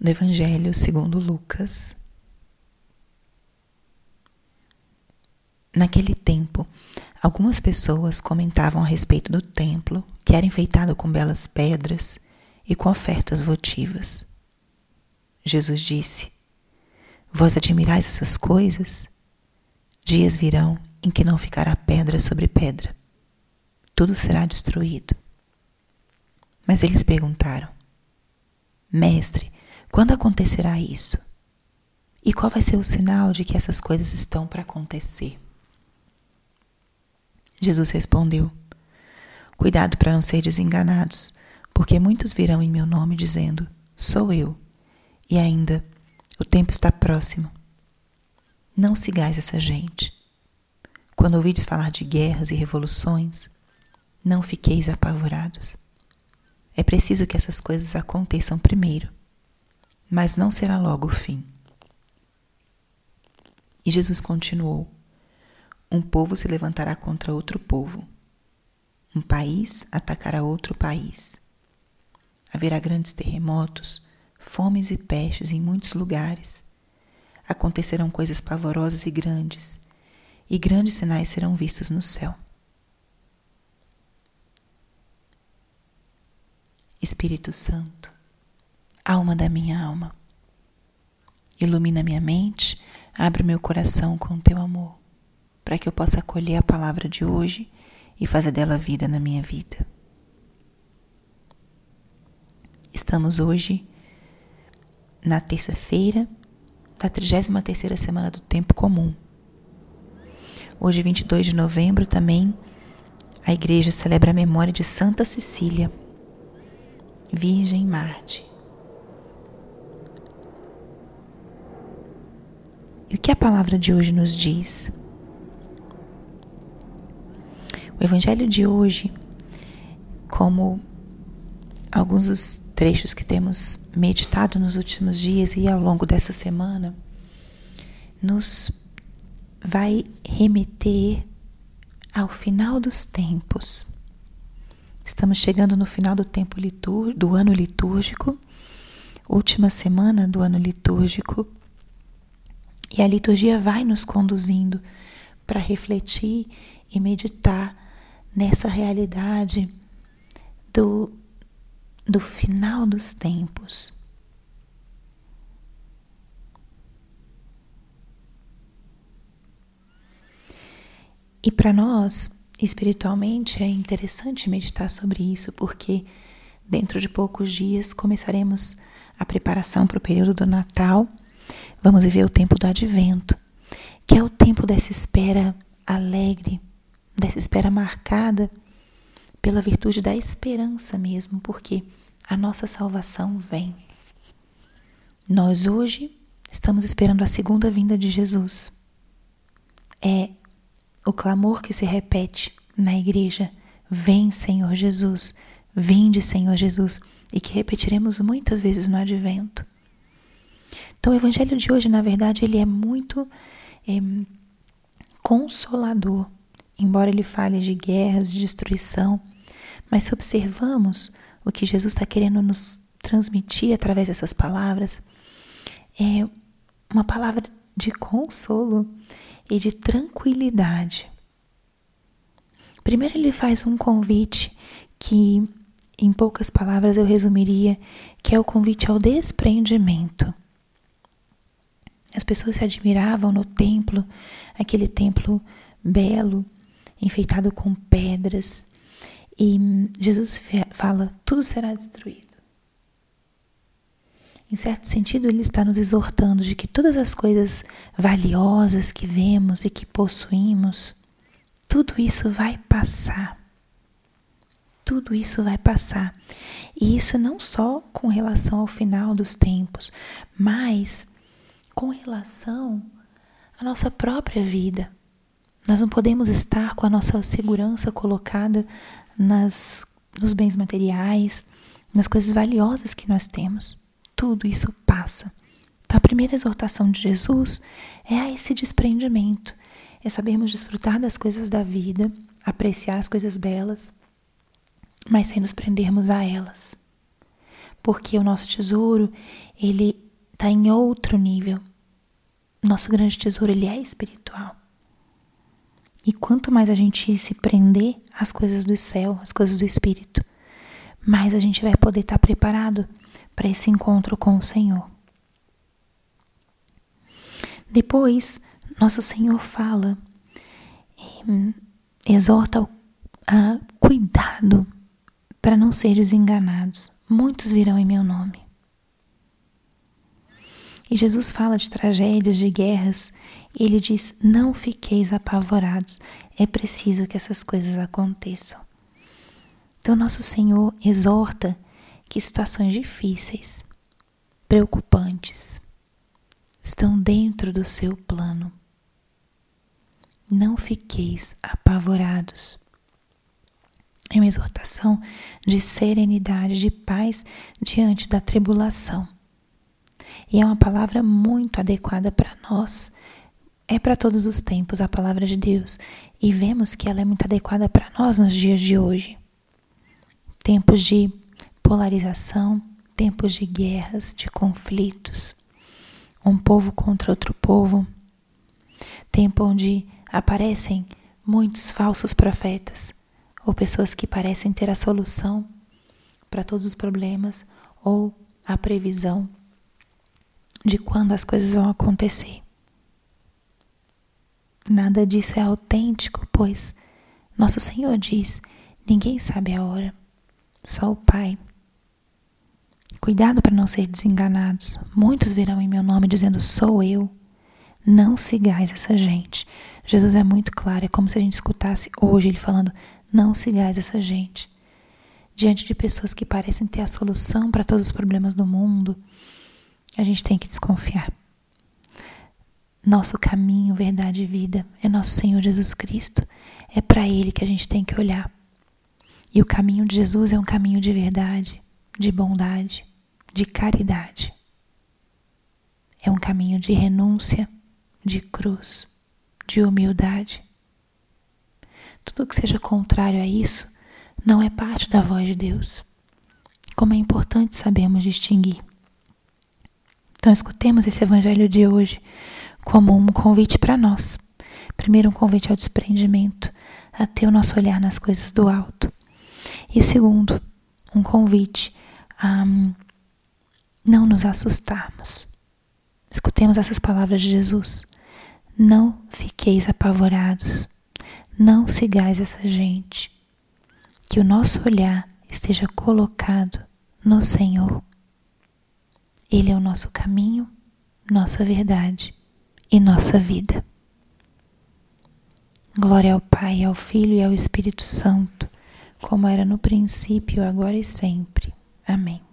do Evangelho segundo Lucas. Naquele tempo, algumas pessoas comentavam a respeito do templo, que era enfeitado com belas pedras e com ofertas votivas. Jesus disse: Vós admirais essas coisas? Dias virão em que não ficará pedra sobre pedra. Tudo será destruído. Mas eles perguntaram: Mestre, quando acontecerá isso? E qual vai ser o sinal de que essas coisas estão para acontecer? Jesus respondeu: Cuidado para não ser desenganados, porque muitos virão em meu nome dizendo: Sou eu. E ainda, o tempo está próximo. Não sigais essa gente. Quando ouvides falar de guerras e revoluções, não fiqueis apavorados. É preciso que essas coisas aconteçam primeiro, mas não será logo o fim. E Jesus continuou: Um povo se levantará contra outro povo, um país atacará outro país. Haverá grandes terremotos, fomes e pestes em muitos lugares. Acontecerão coisas pavorosas e grandes, e grandes sinais serão vistos no céu. Espírito Santo, alma da minha alma, ilumina minha mente, abre meu coração com teu amor, para que eu possa acolher a palavra de hoje e fazer dela vida na minha vida. Estamos hoje na terça-feira da 33 terceira semana do tempo comum. Hoje, 22 de novembro, também a igreja celebra a memória de Santa Cecília, Virgem Marte. E o que a palavra de hoje nos diz? O evangelho de hoje, como alguns dos trechos que temos meditado nos últimos dias e ao longo dessa semana, nos vai remeter ao final dos tempos. Estamos chegando no final do tempo do ano litúrgico, última semana do ano litúrgico, e a liturgia vai nos conduzindo para refletir e meditar nessa realidade do do final dos tempos. E para nós, espiritualmente, é interessante meditar sobre isso, porque dentro de poucos dias começaremos a preparação para o período do Natal. Vamos viver o tempo do Advento, que é o tempo dessa espera alegre, dessa espera marcada pela virtude da esperança mesmo, porque a nossa salvação vem. Nós hoje estamos esperando a segunda vinda de Jesus. É o clamor que se repete na igreja: Vem, Senhor Jesus, vinde, Senhor Jesus, e que repetiremos muitas vezes no advento. Então, o evangelho de hoje, na verdade, ele é muito é, consolador, embora ele fale de guerras, de destruição, mas se observamos o que Jesus está querendo nos transmitir através dessas palavras, é uma palavra de consolo e de tranquilidade. Primeiro, ele faz um convite que, em poucas palavras, eu resumiria que é o convite ao desprendimento. As pessoas se admiravam no templo, aquele templo belo, enfeitado com pedras, e Jesus fala: tudo será destruído. Em certo sentido, ele está nos exortando de que todas as coisas valiosas que vemos e que possuímos, tudo isso vai passar. Tudo isso vai passar. E isso não só com relação ao final dos tempos, mas com relação à nossa própria vida. Nós não podemos estar com a nossa segurança colocada nas, nos bens materiais, nas coisas valiosas que nós temos. Tudo isso passa. Então, a primeira exortação de Jesus é a esse desprendimento, é sabermos desfrutar das coisas da vida, apreciar as coisas belas, mas sem nos prendermos a elas. porque o nosso tesouro, ele está em outro nível. Nosso grande tesouro, ele é espiritual. E quanto mais a gente se prender às coisas do céu, às coisas do espírito, mais a gente vai poder estar preparado para esse encontro com o Senhor. Depois, nosso Senhor fala, exorta a cuidado para não seres enganados. Muitos virão em meu nome. E Jesus fala de tragédias, de guerras, e ele diz: Não fiqueis apavorados, é preciso que essas coisas aconteçam. Então, nosso Senhor exorta que situações difíceis, preocupantes, estão dentro do seu plano. Não fiqueis apavorados. É uma exortação de serenidade, de paz diante da tribulação. E é uma palavra muito adequada para nós. É para todos os tempos a palavra de Deus. E vemos que ela é muito adequada para nós nos dias de hoje. Tempos de polarização, tempos de guerras, de conflitos, um povo contra outro povo, tempo onde aparecem muitos falsos profetas ou pessoas que parecem ter a solução para todos os problemas ou a previsão de quando as coisas vão acontecer. Nada disso é autêntico, pois nosso Senhor diz: ninguém sabe a hora, só o Pai. Cuidado para não ser desenganados. Muitos virão em meu nome dizendo: Sou eu. Não sigais essa gente. Jesus é muito claro, é como se a gente escutasse hoje ele falando: Não sigais essa gente. Diante de pessoas que parecem ter a solução para todos os problemas do mundo, a gente tem que desconfiar. Nosso caminho, verdade e vida é nosso Senhor Jesus Cristo. É para Ele que a gente tem que olhar. E o caminho de Jesus é um caminho de verdade, de bondade, de caridade. É um caminho de renúncia, de cruz, de humildade. Tudo que seja contrário a isso não é parte da voz de Deus. Como é importante sabermos distinguir. Então, escutemos esse evangelho de hoje como um convite para nós. Primeiro, um convite ao desprendimento, a ter o nosso olhar nas coisas do alto. E segundo, um convite a não nos assustarmos. Escutemos essas palavras de Jesus. Não fiqueis apavorados, não sigais essa gente. Que o nosso olhar esteja colocado no Senhor. Ele é o nosso caminho, nossa verdade e nossa vida. Glória ao Pai, ao Filho e ao Espírito Santo, como era no princípio, agora e sempre. Amém.